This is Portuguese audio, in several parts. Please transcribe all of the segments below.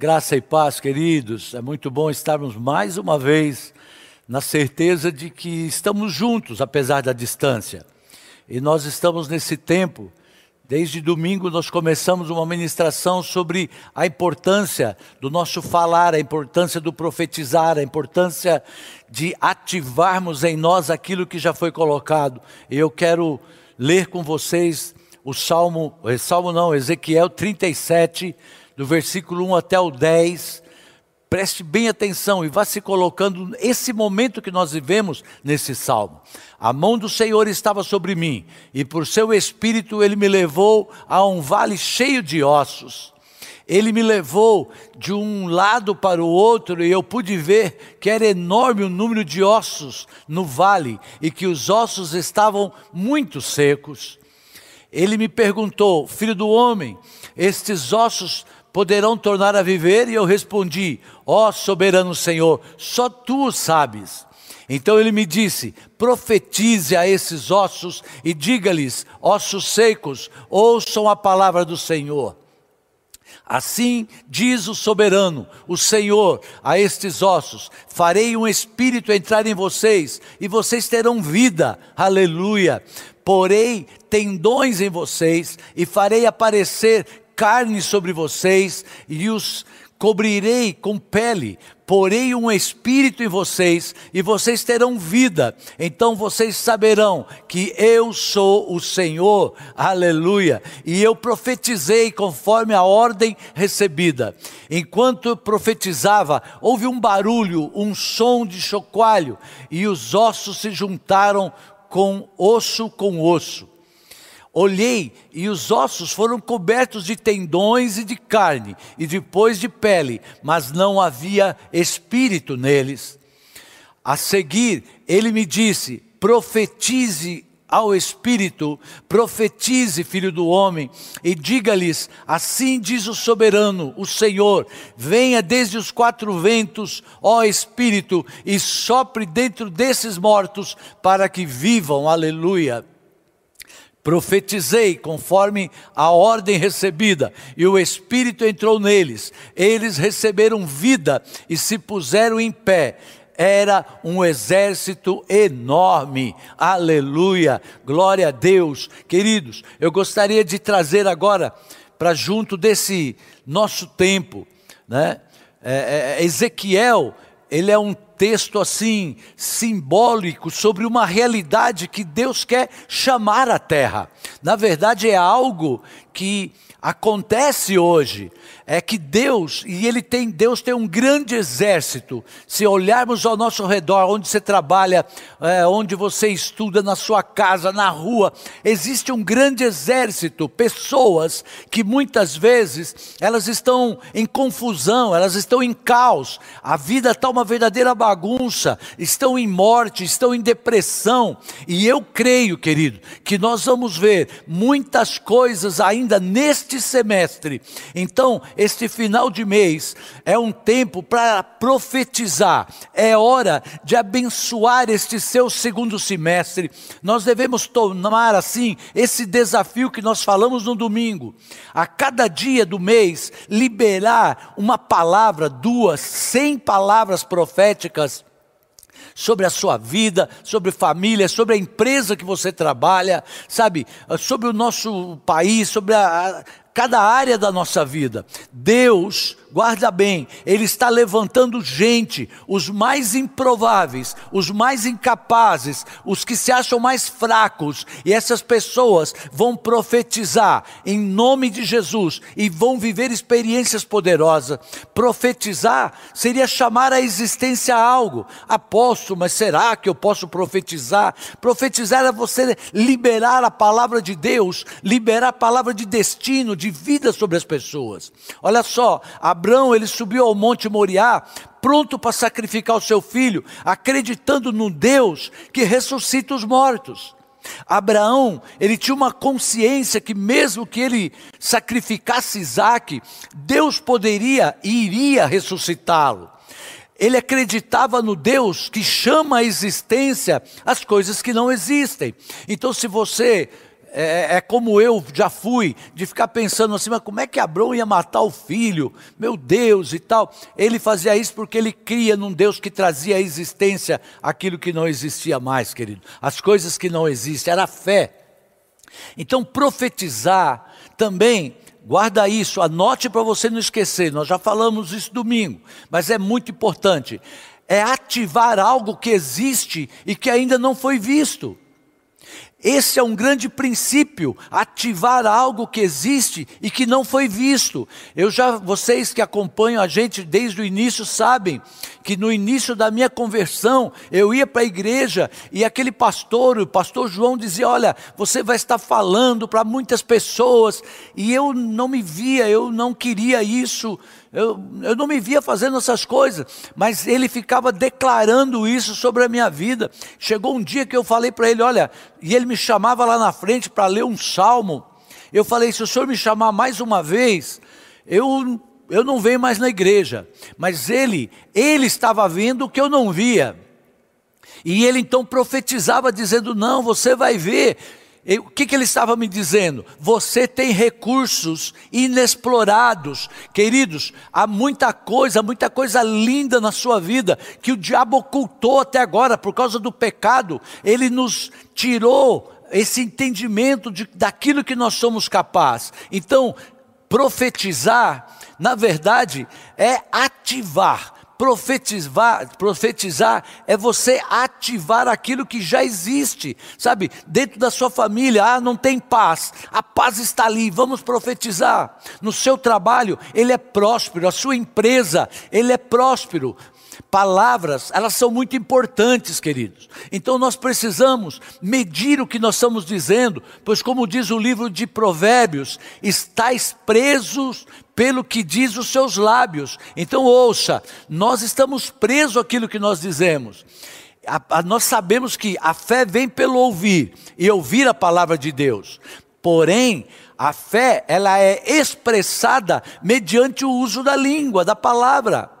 Graça e paz, queridos. É muito bom estarmos mais uma vez na certeza de que estamos juntos, apesar da distância. E nós estamos nesse tempo. Desde domingo nós começamos uma ministração sobre a importância do nosso falar, a importância do profetizar, a importância de ativarmos em nós aquilo que já foi colocado. E eu quero ler com vocês o Salmo, eh, Salmo não, Ezequiel 37, do versículo 1 até o 10. Preste bem atenção e vá se colocando esse momento que nós vivemos nesse salmo. A mão do Senhor estava sobre mim, e por seu espírito ele me levou a um vale cheio de ossos. Ele me levou de um lado para o outro e eu pude ver que era enorme o número de ossos no vale e que os ossos estavam muito secos. Ele me perguntou, filho do homem, estes ossos poderão tornar a viver? E eu respondi: Ó oh, soberano Senhor, só tu o sabes. Então ele me disse: profetize a esses ossos e diga-lhes, ossos secos, ouçam a palavra do Senhor. Assim diz o soberano, o Senhor, a estes ossos: farei um espírito entrar em vocês e vocês terão vida. Aleluia. Porei tendões em vocês e farei aparecer carne sobre vocês e os cobrirei com pele, porei um espírito em vocês e vocês terão vida. Então vocês saberão que eu sou o Senhor. Aleluia. E eu profetizei conforme a ordem recebida. Enquanto eu profetizava, houve um barulho, um som de chocalho, e os ossos se juntaram com osso com osso. Olhei e os ossos foram cobertos de tendões e de carne, e depois de pele, mas não havia espírito neles. A seguir, ele me disse: profetize ao Espírito, profetize, filho do homem, e diga-lhes: Assim diz o soberano, o Senhor: venha desde os quatro ventos, ó Espírito, e sopre dentro desses mortos, para que vivam. Aleluia. Profetizei conforme a ordem recebida, e o Espírito entrou neles. Eles receberam vida e se puseram em pé. Era um exército enorme, aleluia, glória a Deus. Queridos, eu gostaria de trazer agora para junto desse nosso tempo, né? É, é, Ezequiel, ele é um texto assim simbólico sobre uma realidade que Deus quer chamar à terra. Na verdade, é algo que acontece hoje é que Deus, e ele tem, Deus tem um grande exército. Se olharmos ao nosso redor, onde você trabalha, é, onde você estuda, na sua casa, na rua, existe um grande exército, pessoas que muitas vezes elas estão em confusão, elas estão em caos, a vida está uma verdadeira bagunça, estão em morte, estão em depressão, e eu creio, querido, que nós vamos ver muitas coisas ainda neste semestre. Então, este final de mês é um tempo para profetizar, é hora de abençoar este seu segundo semestre. Nós devemos tomar assim esse desafio que nós falamos no domingo, a cada dia do mês, liberar uma palavra, duas, cem palavras proféticas sobre a sua vida, sobre família, sobre a empresa que você trabalha, sabe, sobre o nosso país, sobre a, cada área da nossa vida. Deus guarda bem, Ele está levantando gente, os mais improváveis, os mais incapazes, os que se acham mais fracos, e essas pessoas vão profetizar em nome de Jesus e vão viver experiências poderosas. Profetizar seria chamar à existência algo. Apóstolo, mas será que eu posso profetizar? Profetizar é você liberar a palavra de Deus, liberar a palavra de destino, de vida sobre as pessoas. Olha só, a Abraão, ele subiu ao Monte Moriá, pronto para sacrificar o seu filho, acreditando no Deus que ressuscita os mortos. Abraão, ele tinha uma consciência que mesmo que ele sacrificasse Isaac, Deus poderia e iria ressuscitá-lo. Ele acreditava no Deus que chama à existência as coisas que não existem. Então, se você é, é, como eu já fui, de ficar pensando assim, mas como é que Abraão ia matar o filho? Meu Deus e tal. Ele fazia isso porque ele cria num Deus que trazia à existência aquilo que não existia mais, querido. As coisas que não existem, era fé. Então, profetizar também Guarda isso, anote para você não esquecer. Nós já falamos isso domingo, mas é muito importante. É ativar algo que existe e que ainda não foi visto. Esse é um grande princípio, ativar algo que existe e que não foi visto. Eu já, vocês que acompanham a gente desde o início sabem que no início da minha conversão, eu ia para a igreja e aquele pastor, o pastor João dizia: "Olha, você vai estar falando para muitas pessoas", e eu não me via, eu não queria isso eu, eu não me via fazendo essas coisas, mas ele ficava declarando isso sobre a minha vida. Chegou um dia que eu falei para ele: olha, e ele me chamava lá na frente para ler um salmo. Eu falei: se o senhor me chamar mais uma vez, eu, eu não venho mais na igreja. Mas ele, ele estava vendo o que eu não via. E ele então profetizava, dizendo: Não, você vai ver o que, que ele estava me dizendo? Você tem recursos inexplorados, queridos. Há muita coisa, muita coisa linda na sua vida que o diabo ocultou até agora por causa do pecado. Ele nos tirou esse entendimento de, daquilo que nós somos capazes. Então, profetizar, na verdade, é ativar Profetizar, profetizar é você ativar aquilo que já existe, sabe? Dentro da sua família, ah, não tem paz, a paz está ali, vamos profetizar. No seu trabalho, ele é próspero, a sua empresa, ele é próspero. Palavras, elas são muito importantes, queridos. Então nós precisamos medir o que nós estamos dizendo, pois, como diz o livro de Provérbios, estáis presos pelo que diz os seus lábios. Então ouça, nós estamos presos àquilo que nós dizemos. A, a, nós sabemos que a fé vem pelo ouvir e ouvir a palavra de Deus. Porém, a fé ela é expressada mediante o uso da língua, da palavra.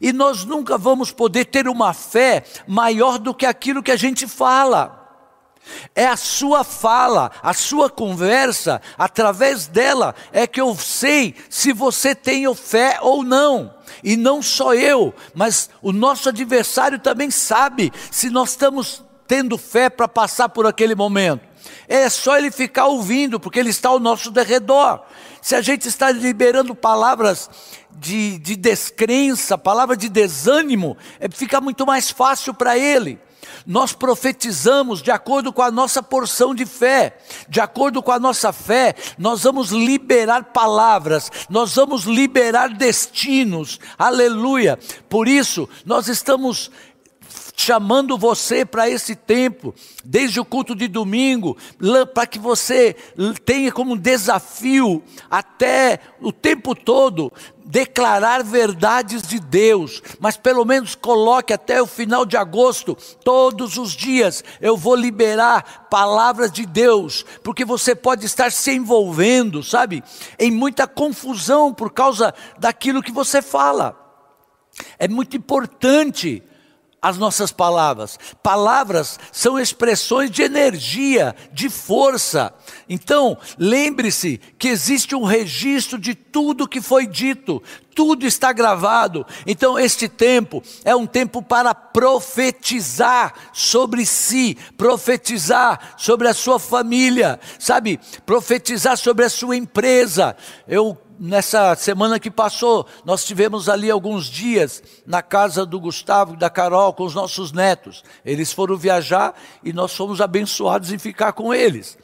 E nós nunca vamos poder ter uma fé maior do que aquilo que a gente fala. É a sua fala, a sua conversa, através dela é que eu sei se você tem fé ou não. E não só eu, mas o nosso adversário também sabe se nós estamos tendo fé para passar por aquele momento. É só ele ficar ouvindo, porque ele está ao nosso derredor. Se a gente está liberando palavras de, de descrença, palavra de desânimo, é, fica muito mais fácil para ele. Nós profetizamos de acordo com a nossa porção de fé, de acordo com a nossa fé, nós vamos liberar palavras, nós vamos liberar destinos, aleluia. Por isso, nós estamos chamando você para esse tempo, desde o culto de domingo, para que você tenha como desafio, até o tempo todo, declarar verdades de Deus, mas pelo menos coloque até o final de agosto, todos os dias, eu vou liberar palavras de Deus, porque você pode estar se envolvendo, sabe, em muita confusão por causa daquilo que você fala. É muito importante as nossas palavras. Palavras são expressões de energia, de força. Então, lembre-se que existe um registro de tudo que foi dito, tudo está gravado. Então, este tempo é um tempo para profetizar sobre si, profetizar sobre a sua família, sabe? Profetizar sobre a sua empresa. Eu nessa semana que passou, nós tivemos ali alguns dias na casa do Gustavo e da Carol com os nossos netos. Eles foram viajar e nós fomos abençoados em ficar com eles.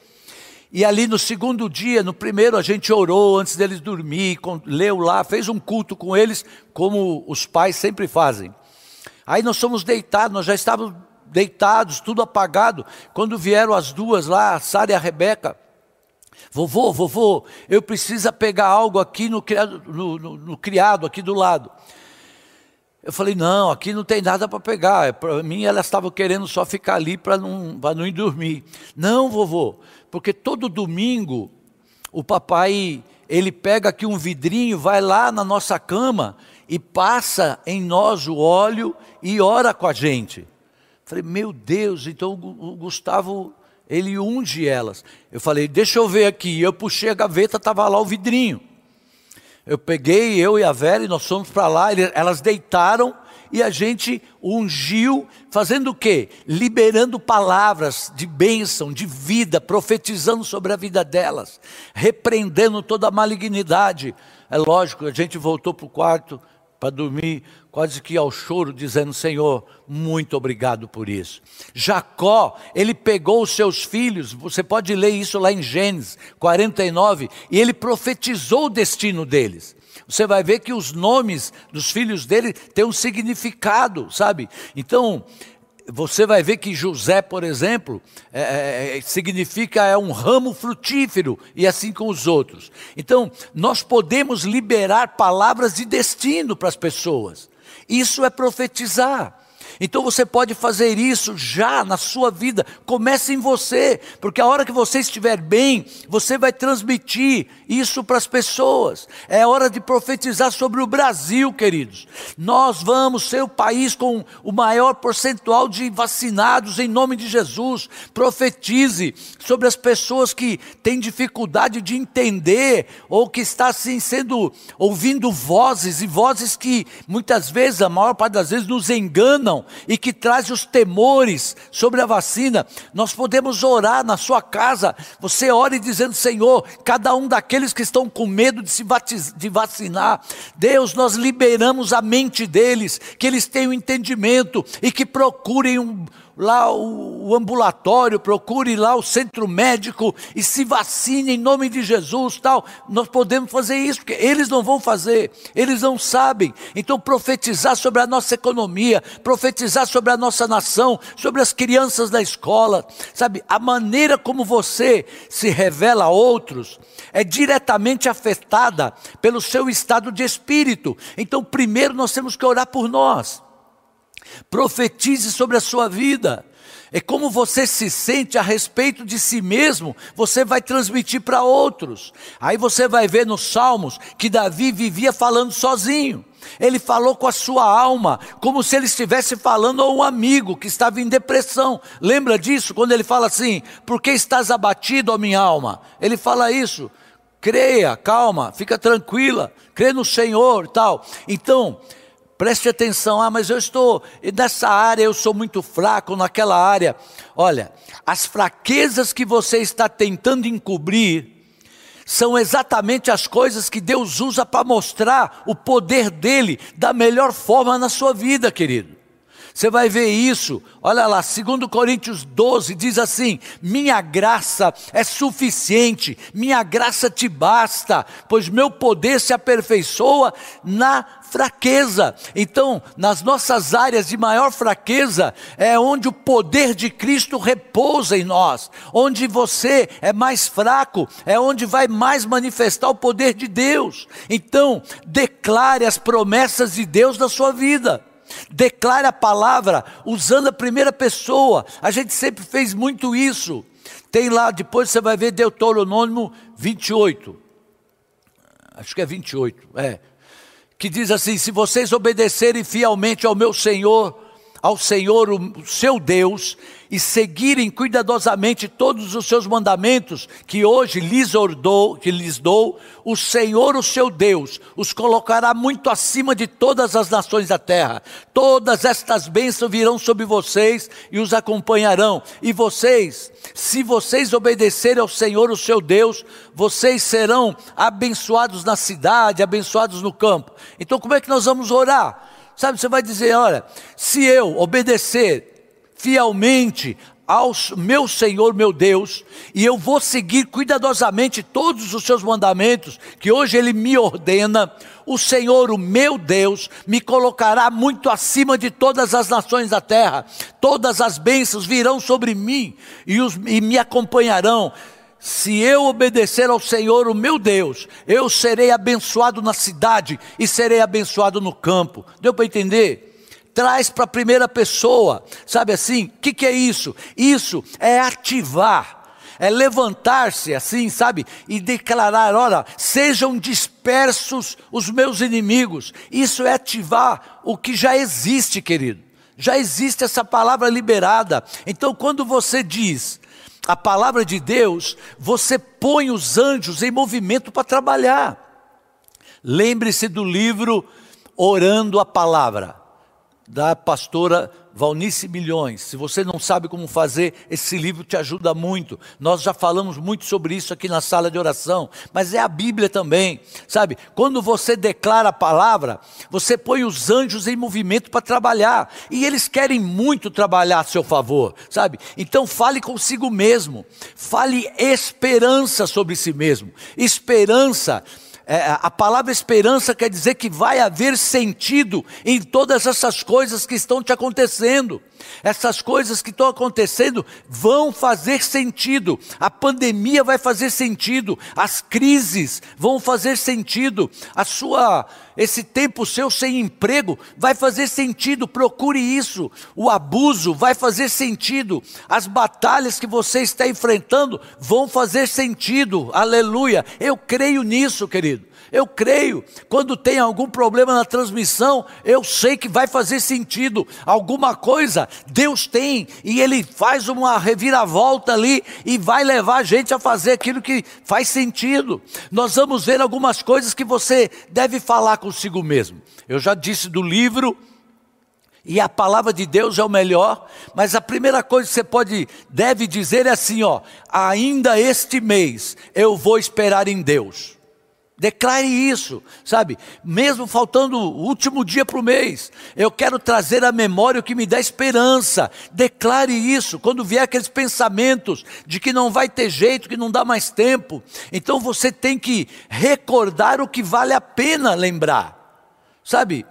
E ali no segundo dia, no primeiro, a gente orou antes deles dormir, leu lá, fez um culto com eles, como os pais sempre fazem. Aí nós fomos deitados, nós já estávamos deitados, tudo apagado, quando vieram as duas lá, a Sara e a Rebeca, Vovô, vovô, eu preciso pegar algo aqui no criado, no, no, no criado aqui do lado. Eu falei, não, aqui não tem nada para pegar. Para mim, elas estavam querendo só ficar ali para não, não ir dormir. Não, vovô, porque todo domingo o papai, ele pega aqui um vidrinho, vai lá na nossa cama e passa em nós o óleo e ora com a gente. Eu falei, meu Deus, então o Gustavo Ele unge elas. Eu falei, deixa eu ver aqui. Eu puxei a gaveta, estava lá o vidrinho. Eu peguei, eu e a Vera, e nós fomos para lá. Elas deitaram e a gente ungiu, fazendo o quê? Liberando palavras de bênção, de vida, profetizando sobre a vida delas, repreendendo toda a malignidade. É lógico, a gente voltou para o quarto para dormir, quase que ao choro, dizendo: Senhor, muito obrigado por isso. Jacó, ele pegou os seus filhos, você pode ler isso lá em Gênesis 49, e ele profetizou o destino deles. Você vai ver que os nomes dos filhos dele têm um significado, sabe? Então, você vai ver que José, por exemplo, é, é, é, significa é um ramo frutífero e assim com os outros. Então, nós podemos liberar palavras de destino para as pessoas. Isso é profetizar. Então você pode fazer isso já na sua vida. Comece em você, porque a hora que você estiver bem, você vai transmitir isso para as pessoas. É hora de profetizar sobre o Brasil, queridos. Nós vamos ser o país com o maior percentual de vacinados em nome de Jesus. Profetize sobre as pessoas que têm dificuldade de entender ou que está assim sendo ouvindo vozes e vozes que muitas vezes, a maior parte das vezes nos enganam e que traz os temores sobre a vacina, nós podemos orar na sua casa. Você ore dizendo: Senhor, cada um daqueles que estão com medo de se de vacinar, Deus, nós liberamos a mente deles, que eles tenham entendimento e que procurem um lá o, o, ambulatório, procure lá o centro médico e se vacine em nome de Jesus, tal. Nós podemos fazer isso, porque eles não vão fazer, eles não sabem. Então profetizar sobre a nossa economia, profetizar sobre a nossa nação, sobre as crianças da escola, sabe? A maneira como você se revela a outros é diretamente afetada pelo seu estado de espírito. Então primeiro nós temos que orar por nós. Profetize sobre a sua vida. É como você se sente a respeito de si mesmo, você vai transmitir para outros. Aí você vai ver nos Salmos que Davi vivia falando sozinho. Ele falou com a sua alma, como se ele estivesse falando a um amigo que estava em depressão. Lembra disso? Quando ele fala assim: Por que estás abatido, ó minha alma? Ele fala isso. Creia, calma, fica tranquila, crê no Senhor, tal. Então, Preste atenção, ah, mas eu estou nessa área, eu sou muito fraco naquela área. Olha, as fraquezas que você está tentando encobrir são exatamente as coisas que Deus usa para mostrar o poder dele da melhor forma na sua vida, querido. Você vai ver isso, olha lá, 2 Coríntios 12 diz assim: Minha graça é suficiente, minha graça te basta, pois meu poder se aperfeiçoa na fraqueza. Então, nas nossas áreas de maior fraqueza, é onde o poder de Cristo repousa em nós. Onde você é mais fraco, é onde vai mais manifestar o poder de Deus. Então, declare as promessas de Deus na sua vida. Declare a palavra usando a primeira pessoa. A gente sempre fez muito isso. Tem lá, depois você vai ver Deuteronômio 28. Acho que é 28, é. Que diz assim: se vocês obedecerem fielmente ao meu Senhor, ao Senhor, o seu Deus, e seguirem cuidadosamente todos os seus mandamentos que hoje lhes ordou, que lhes dou, o Senhor, o seu Deus, os colocará muito acima de todas as nações da terra. Todas estas bênçãos virão sobre vocês e os acompanharão. E vocês, se vocês obedecerem ao Senhor, o seu Deus, vocês serão abençoados na cidade, abençoados no campo. Então, como é que nós vamos orar? Sabe, você vai dizer: olha, se eu obedecer fielmente ao meu Senhor, meu Deus, e eu vou seguir cuidadosamente todos os seus mandamentos, que hoje Ele me ordena, o Senhor, o meu Deus, me colocará muito acima de todas as nações da terra, todas as bênçãos virão sobre mim e, os, e me acompanharão. Se eu obedecer ao Senhor, o meu Deus, eu serei abençoado na cidade e serei abençoado no campo. Deu para entender? Traz para a primeira pessoa, sabe assim? O que, que é isso? Isso é ativar é levantar-se assim, sabe? E declarar: olha, sejam dispersos os meus inimigos. Isso é ativar o que já existe, querido. Já existe essa palavra liberada. Então, quando você diz, a palavra de Deus, você põe os anjos em movimento para trabalhar. Lembre-se do livro Orando a Palavra, da pastora Valnice Milhões. Se você não sabe como fazer, esse livro te ajuda muito. Nós já falamos muito sobre isso aqui na sala de oração, mas é a Bíblia também, sabe? Quando você declara a palavra, você põe os anjos em movimento para trabalhar, e eles querem muito trabalhar a seu favor, sabe? Então fale consigo mesmo, fale esperança sobre si mesmo. Esperança é, a palavra esperança quer dizer que vai haver sentido em todas essas coisas que estão te acontecendo. Essas coisas que estão acontecendo vão fazer sentido. A pandemia vai fazer sentido. As crises vão fazer sentido. A sua esse tempo seu sem emprego vai fazer sentido. Procure isso. O abuso vai fazer sentido. As batalhas que você está enfrentando vão fazer sentido. Aleluia. Eu creio nisso, querido. Eu creio. Quando tem algum problema na transmissão, eu sei que vai fazer sentido. Alguma coisa Deus tem e Ele faz uma reviravolta ali e vai levar a gente a fazer aquilo que faz sentido. Nós vamos ver algumas coisas que você deve falar consigo mesmo. Eu já disse do livro. E a palavra de Deus é o melhor, mas a primeira coisa que você pode, deve dizer é assim: ó, ainda este mês eu vou esperar em Deus. Declare isso, sabe? Mesmo faltando o último dia para o mês, eu quero trazer à memória o que me dá esperança. Declare isso. Quando vier aqueles pensamentos de que não vai ter jeito, que não dá mais tempo, então você tem que recordar o que vale a pena lembrar, sabe?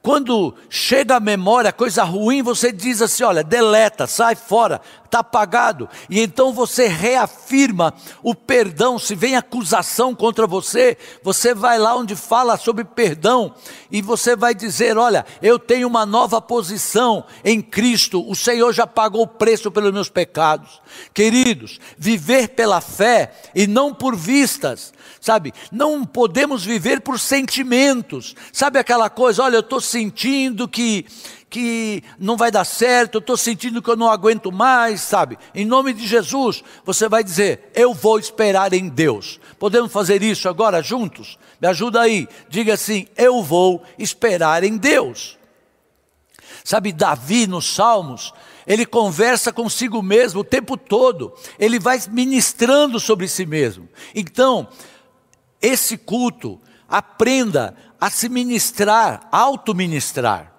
Quando chega a memória, coisa ruim, você diz assim: olha, deleta, sai fora, está apagado. E então você reafirma o perdão. Se vem acusação contra você, você vai lá onde fala sobre perdão e você vai dizer: olha, eu tenho uma nova posição em Cristo, o Senhor já pagou o preço pelos meus pecados. Queridos, viver pela fé e não por vistas sabe? Não podemos viver por sentimentos, sabe aquela coisa, olha, eu estou sentindo que, que não vai dar certo, eu estou sentindo que eu não aguento mais, sabe? Em nome de Jesus, você vai dizer, eu vou esperar em Deus. Podemos fazer isso agora juntos? Me ajuda aí, diga assim, eu vou esperar em Deus. Sabe, Davi nos Salmos, ele conversa consigo mesmo o tempo todo, ele vai ministrando sobre si mesmo. Então, esse culto, aprenda a se ministrar, auto-ministrar.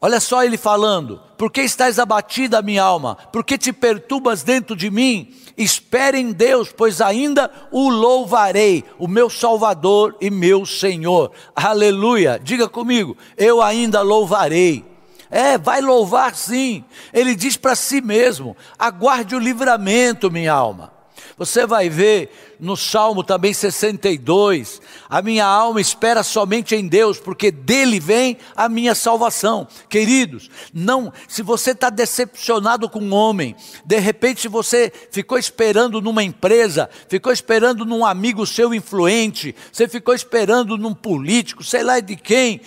Olha só ele falando: Por que estás abatida, minha alma? Por que te perturbas dentro de mim? Espere em Deus, pois ainda o louvarei, o meu Salvador e meu Senhor. Aleluia! Diga comigo: Eu ainda louvarei. É, vai louvar sim. Ele diz para si mesmo: Aguarde o livramento, minha alma. Você vai ver no Salmo também 62, a minha alma espera somente em Deus, porque dele vem a minha salvação. Queridos, não, se você está decepcionado com um homem, de repente você ficou esperando numa empresa, ficou esperando num amigo seu influente, você ficou esperando num político, sei lá de quem,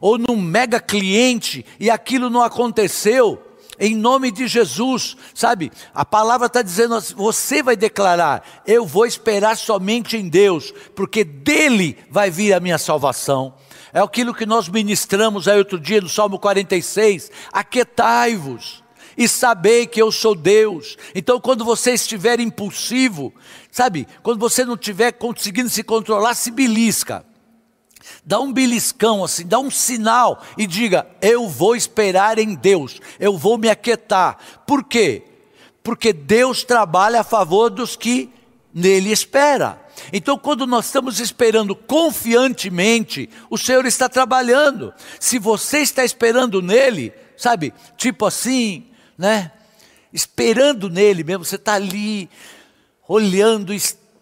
ou num mega cliente, e aquilo não aconteceu em nome de Jesus, sabe? A palavra está dizendo, assim, você vai declarar: eu vou esperar somente em Deus, porque dele vai vir a minha salvação. É aquilo que nós ministramos aí outro dia no Salmo 46: aquietai-vos e sabei que eu sou Deus. Então, quando você estiver impulsivo, sabe, quando você não estiver conseguindo se controlar, se belisca dá um beliscão assim, dá um sinal e diga: Eu vou esperar em Deus, eu vou me aquietar. Por quê? Porque Deus trabalha a favor dos que nele espera. Então, quando nós estamos esperando confiantemente, o Senhor está trabalhando. Se você está esperando nele, sabe, tipo assim, né? Esperando nele mesmo, você está ali, olhando,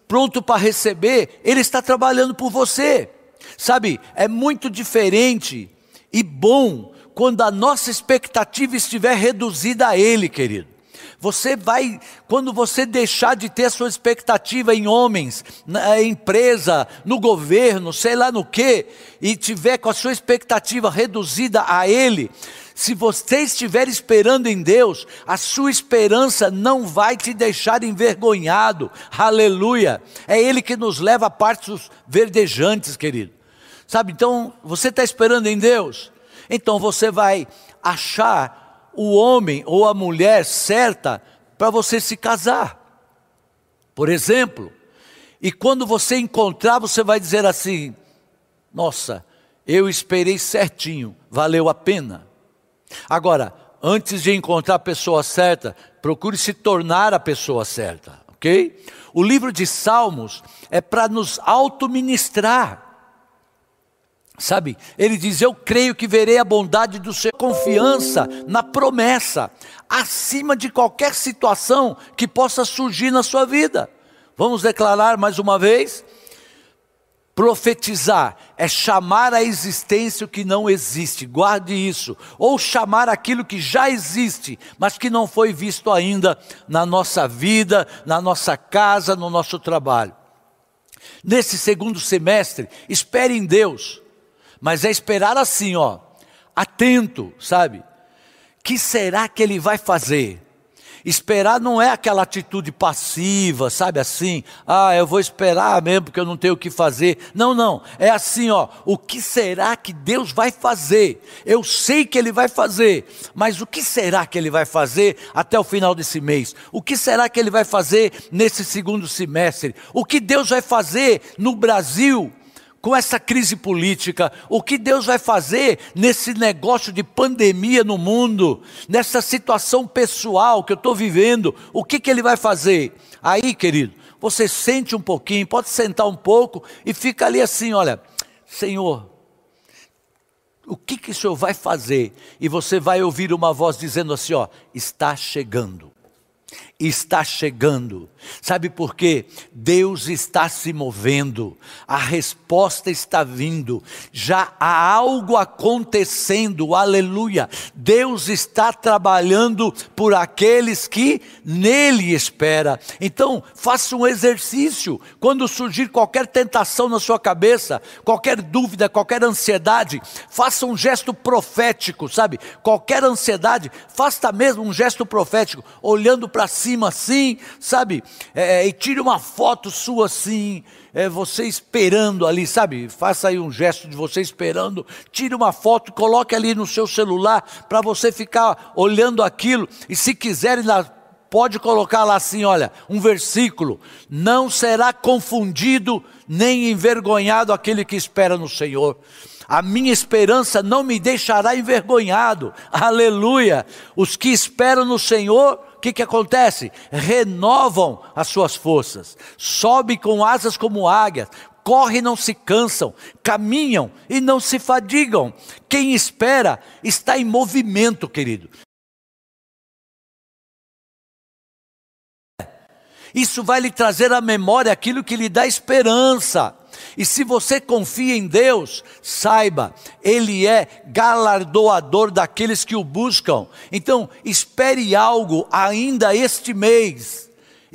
pronto para receber, ele está trabalhando por você. Sabe, é muito diferente e bom quando a nossa expectativa estiver reduzida a Ele, querido. Você vai, quando você deixar de ter sua expectativa em homens, na empresa, no governo, sei lá no que, e tiver com a sua expectativa reduzida a Ele, se você estiver esperando em Deus, a sua esperança não vai te deixar envergonhado. Aleluia. É Ele que nos leva a partes verdejantes, querido. Sabe, então, você está esperando em Deus? Então você vai achar o homem ou a mulher certa para você se casar. Por exemplo, e quando você encontrar, você vai dizer assim: Nossa, eu esperei certinho, valeu a pena. Agora, antes de encontrar a pessoa certa, procure se tornar a pessoa certa, ok? O livro de Salmos é para nos auto-ministrar. Sabe, ele diz: Eu creio que verei a bondade do Senhor, confiança na promessa, acima de qualquer situação que possa surgir na sua vida. Vamos declarar mais uma vez? Profetizar é chamar a existência o que não existe, guarde isso, ou chamar aquilo que já existe, mas que não foi visto ainda na nossa vida, na nossa casa, no nosso trabalho. Nesse segundo semestre, espere em Deus, mas é esperar assim, ó, atento, sabe? Que será que ele vai fazer? Esperar não é aquela atitude passiva, sabe assim? Ah, eu vou esperar mesmo porque eu não tenho o que fazer. Não, não. É assim, ó. O que será que Deus vai fazer? Eu sei que Ele vai fazer, mas o que será que Ele vai fazer até o final desse mês? O que será que Ele vai fazer nesse segundo semestre? O que Deus vai fazer no Brasil? Com essa crise política, o que Deus vai fazer nesse negócio de pandemia no mundo, nessa situação pessoal que eu estou vivendo, o que, que Ele vai fazer? Aí, querido, você sente um pouquinho, pode sentar um pouco e fica ali assim: olha, Senhor, o que, que o Senhor vai fazer? E você vai ouvir uma voz dizendo assim: ó, está chegando está chegando. Sabe por quê? Deus está se movendo, a resposta está vindo, já há algo acontecendo, aleluia. Deus está trabalhando por aqueles que nele espera. Então, faça um exercício. Quando surgir qualquer tentação na sua cabeça, qualquer dúvida, qualquer ansiedade, faça um gesto profético, sabe? Qualquer ansiedade, faça mesmo um gesto profético, olhando para cima assim, sabe? É, é, e tire uma foto sua assim, é, você esperando ali, sabe? Faça aí um gesto de você esperando, tire uma foto, coloque ali no seu celular para você ficar olhando aquilo. E se quiser, pode colocar lá assim, olha, um versículo: não será confundido nem envergonhado aquele que espera no Senhor. A minha esperança não me deixará envergonhado. Aleluia. Os que esperam no Senhor que, que acontece? Renovam as suas forças, sobem com asas como águias, correm e não se cansam, caminham e não se fadigam. Quem espera está em movimento, querido. Isso vai lhe trazer à memória aquilo que lhe dá esperança. E se você confia em Deus, saiba, Ele é galardoador daqueles que o buscam. Então, espere algo ainda este mês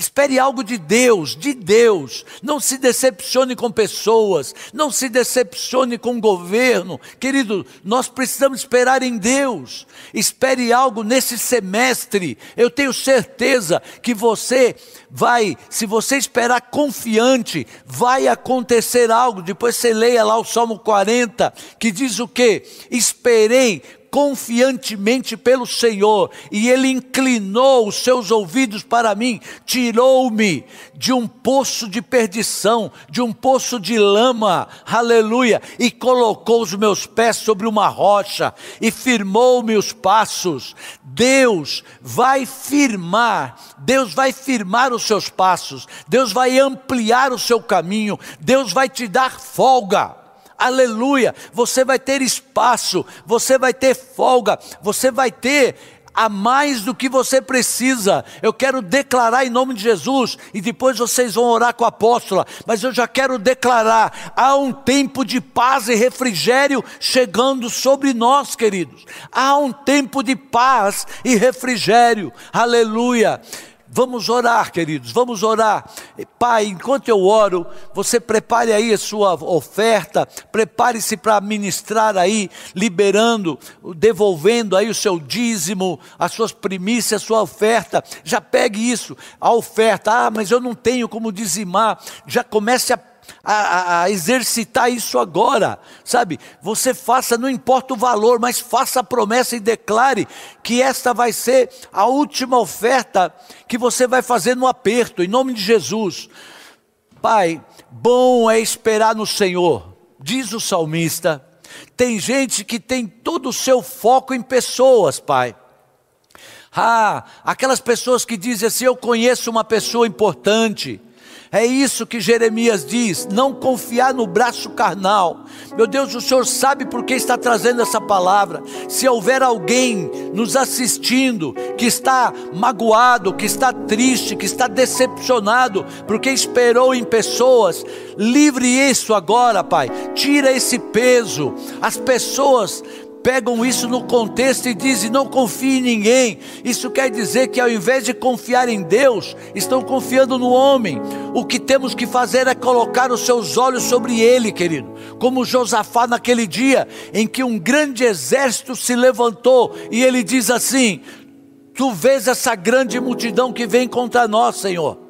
Espere algo de Deus, de Deus. Não se decepcione com pessoas, não se decepcione com o governo. Querido, nós precisamos esperar em Deus. Espere algo nesse semestre. Eu tenho certeza que você vai, se você esperar confiante, vai acontecer algo. Depois você leia lá o Salmo 40, que diz o que? Esperei confiantemente pelo Senhor, e Ele inclinou os seus ouvidos para mim, tirou-me de um poço de perdição, de um poço de lama, aleluia, e colocou os meus pés sobre uma rocha, e firmou-me os passos. Deus vai firmar, Deus vai firmar os seus passos, Deus vai ampliar o seu caminho, Deus vai te dar folga aleluia, você vai ter espaço, você vai ter folga, você vai ter a mais do que você precisa. Eu quero declarar em nome de Jesus, e depois vocês vão orar com a apóstola, mas eu já quero declarar: há um tempo de paz e refrigério chegando sobre nós, queridos. Há um tempo de paz e refrigério, aleluia. Vamos orar, queridos, vamos orar. Pai, enquanto eu oro, você prepare aí a sua oferta, prepare-se para ministrar aí, liberando, devolvendo aí o seu dízimo, as suas primícias, a sua oferta. Já pegue isso, a oferta. Ah, mas eu não tenho como dizimar. Já comece a a, a, exercitar isso agora, sabe? Você faça, não importa o valor, mas faça a promessa e declare que esta vai ser a última oferta que você vai fazer no aperto, em nome de Jesus. Pai, bom é esperar no Senhor, diz o salmista. Tem gente que tem todo o seu foco em pessoas, Pai. Ah, aquelas pessoas que dizem assim: Eu conheço uma pessoa importante é isso que Jeremias diz: não confiar no braço carnal. Meu Deus, o Senhor sabe por que está trazendo essa palavra. Se houver alguém nos assistindo que está magoado, que está triste, que está decepcionado, porque esperou em pessoas, livre isso agora, Pai. Tira esse peso. As pessoas pegam isso no contexto e dizem: não confie em ninguém. Isso quer dizer que ao invés de confiar em Deus, estão confiando no homem. O que temos que fazer é colocar os seus olhos sobre ele, querido. Como Josafá naquele dia em que um grande exército se levantou e ele diz assim: Tu vês essa grande multidão que vem contra nós, Senhor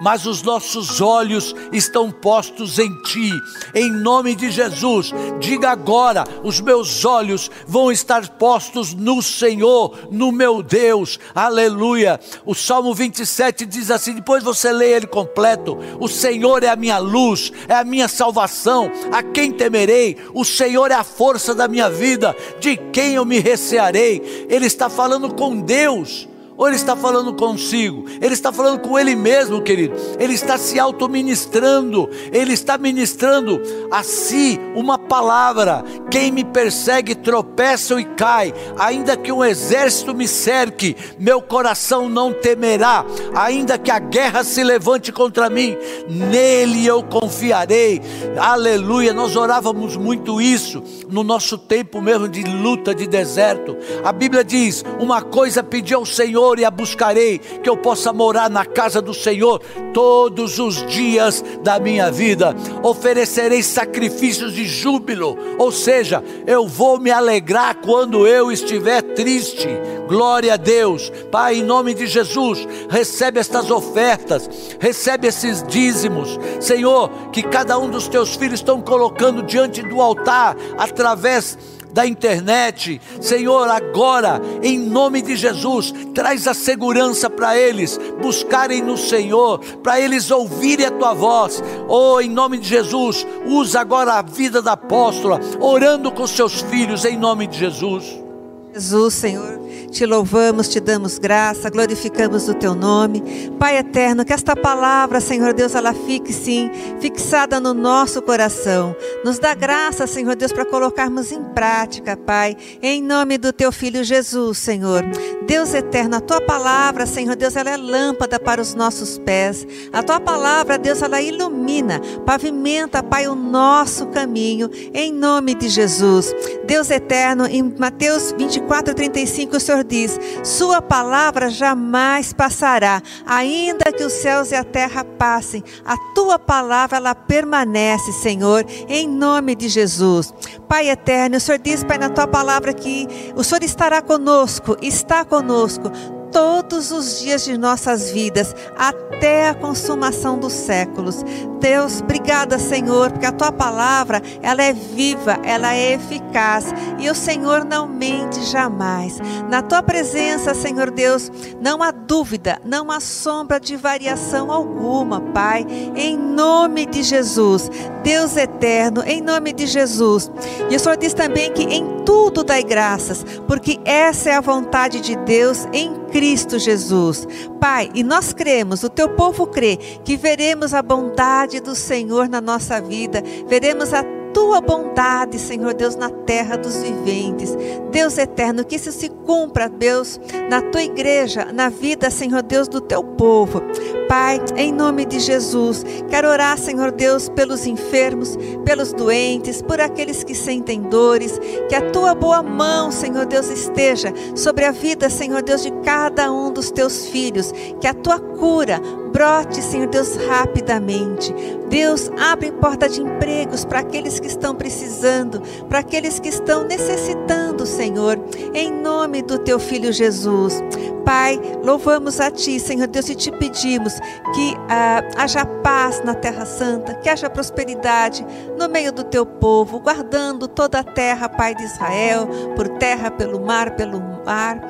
mas os nossos olhos estão postos em Ti, em nome de Jesus. Diga agora: os meus olhos vão estar postos no Senhor, no meu Deus, aleluia. O Salmo 27 diz assim: depois você lê ele completo: O Senhor é a minha luz, é a minha salvação, a quem temerei? O Senhor é a força da minha vida, de quem eu me recearei? Ele está falando com Deus ou ele está falando consigo? Ele está falando com ele mesmo, querido. Ele está se autoministrando, ele está ministrando a si uma palavra. Quem me persegue tropeça e cai, ainda que um exército me cerque, meu coração não temerá, ainda que a guerra se levante contra mim, nele eu confiarei. Aleluia. Nós orávamos muito isso no nosso tempo mesmo de luta, de deserto. A Bíblia diz: Uma coisa pedi ao Senhor Senhor e a buscarei, que eu possa morar na casa do Senhor todos os dias da minha vida. Oferecerei sacrifícios de júbilo, ou seja, eu vou me alegrar quando eu estiver triste. Glória a Deus. Pai, em nome de Jesus, recebe estas ofertas, recebe esses dízimos. Senhor, que cada um dos teus filhos estão colocando diante do altar através da internet. Senhor, agora, em nome de Jesus, traz a segurança para eles buscarem no Senhor, para eles ouvirem a tua voz. Oh, em nome de Jesus, usa agora a vida da apóstola, orando com seus filhos, em nome de Jesus. Jesus, Senhor te louvamos, te damos graça, glorificamos o teu nome. Pai eterno, que esta palavra, Senhor Deus, ela fique sim fixada no nosso coração. Nos dá graça, Senhor Deus, para colocarmos em prática, Pai, em nome do teu filho Jesus, Senhor. Deus eterno, a tua palavra, Senhor Deus, ela é lâmpada para os nossos pés. A tua palavra, Deus, ela ilumina, pavimenta, Pai, o nosso caminho, em nome de Jesus. Deus eterno, em Mateus 24, 35, o Senhor Senhor diz: Sua palavra jamais passará, ainda que os céus e a terra passem, a tua palavra ela permanece, Senhor, em nome de Jesus. Pai eterno, o Senhor diz, Pai, na tua palavra que o Senhor estará conosco, está conosco todos os dias de nossas vidas, até a consumação dos séculos. Deus, obrigada, Senhor, porque a tua palavra, ela é viva, ela é eficaz, e o Senhor não mente jamais. Na tua presença, Senhor Deus, não há dúvida, não há sombra de variação alguma, Pai, em nome de Jesus. Deus eterno, em nome de Jesus. E o Senhor diz também que em tudo dai graças, porque essa é a vontade de Deus em Cristo Jesus. Pai, e nós cremos, o teu povo crê, que veremos a bondade do Senhor na nossa vida, veremos a tua bondade, Senhor Deus, na terra dos viventes. Deus eterno, que isso se cumpra, Deus, na tua igreja, na vida, Senhor Deus, do teu povo. Pai, em nome de Jesus, quero orar, Senhor Deus, pelos enfermos, pelos doentes, por aqueles que sentem dores, que a tua boa mão, Senhor Deus, esteja sobre a vida, Senhor Deus, de cada um dos teus filhos, que a tua cura brote, Senhor Deus, rapidamente. Deus, abre porta de empregos para aqueles que estão precisando, para aqueles que estão necessitando, Senhor, em nome do teu filho Jesus. Pai, louvamos a Ti, Senhor Deus, e te pedimos que ah, haja paz na Terra Santa, que haja prosperidade no meio do Teu povo, guardando toda a terra, Pai de Israel, por terra, pelo mar, pelo mar.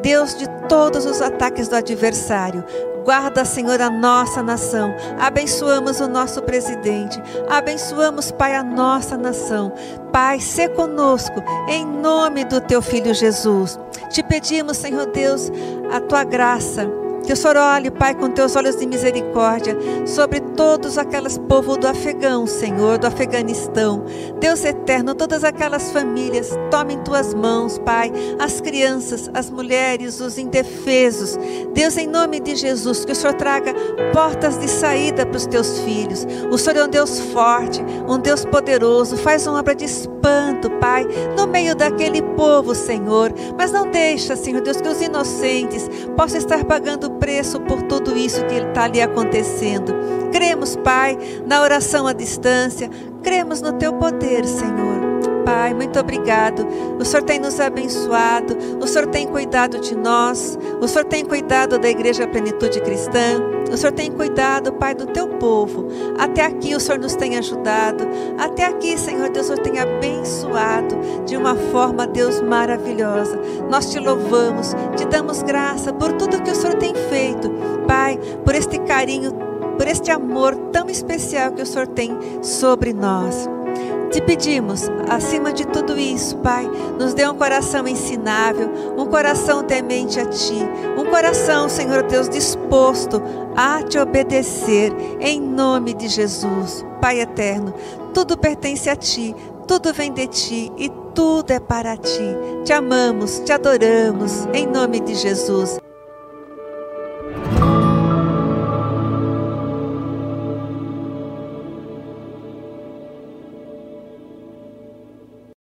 Deus de todos os ataques do adversário, Guarda, Senhor, a nossa nação. Abençoamos o nosso presidente. Abençoamos, Pai, a nossa nação. Pai, se conosco, em nome do teu filho Jesus. Te pedimos, Senhor Deus, a tua graça que o Senhor olhe, Pai, com teus olhos de misericórdia sobre todos aqueles povos do Afegão, Senhor, do Afeganistão. Deus eterno, todas aquelas famílias, tome em tuas mãos, Pai, as crianças, as mulheres, os indefesos. Deus, em nome de Jesus, que o Senhor traga portas de saída para os teus filhos. O Senhor é um Deus forte, um Deus poderoso, faz uma obra de espanto, Pai, no meio daquele povo, Senhor. Mas não deixa, Senhor Deus, que os inocentes possam estar pagando preço por tudo isso que está ali acontecendo. Cremos, Pai, na oração à distância, cremos no Teu poder, Senhor. Pai, muito obrigado. O Senhor tem nos abençoado, o Senhor tem cuidado de nós, o Senhor tem cuidado da Igreja Plenitude Cristã, o Senhor tem cuidado, Pai, do teu povo. Até aqui o Senhor nos tem ajudado, até aqui, Senhor Deus, o Senhor tem abençoado de uma forma, Deus, maravilhosa. Nós te louvamos, te damos graça por tudo que o Senhor tem feito, Pai, por este carinho, por este amor tão especial que o Senhor tem sobre nós. Te pedimos, acima de tudo isso, Pai, nos dê um coração ensinável, um coração temente a Ti, um coração, Senhor Deus, disposto a te obedecer, em nome de Jesus. Pai eterno, tudo pertence a Ti, tudo vem de Ti e tudo é para Ti. Te amamos, te adoramos, em nome de Jesus.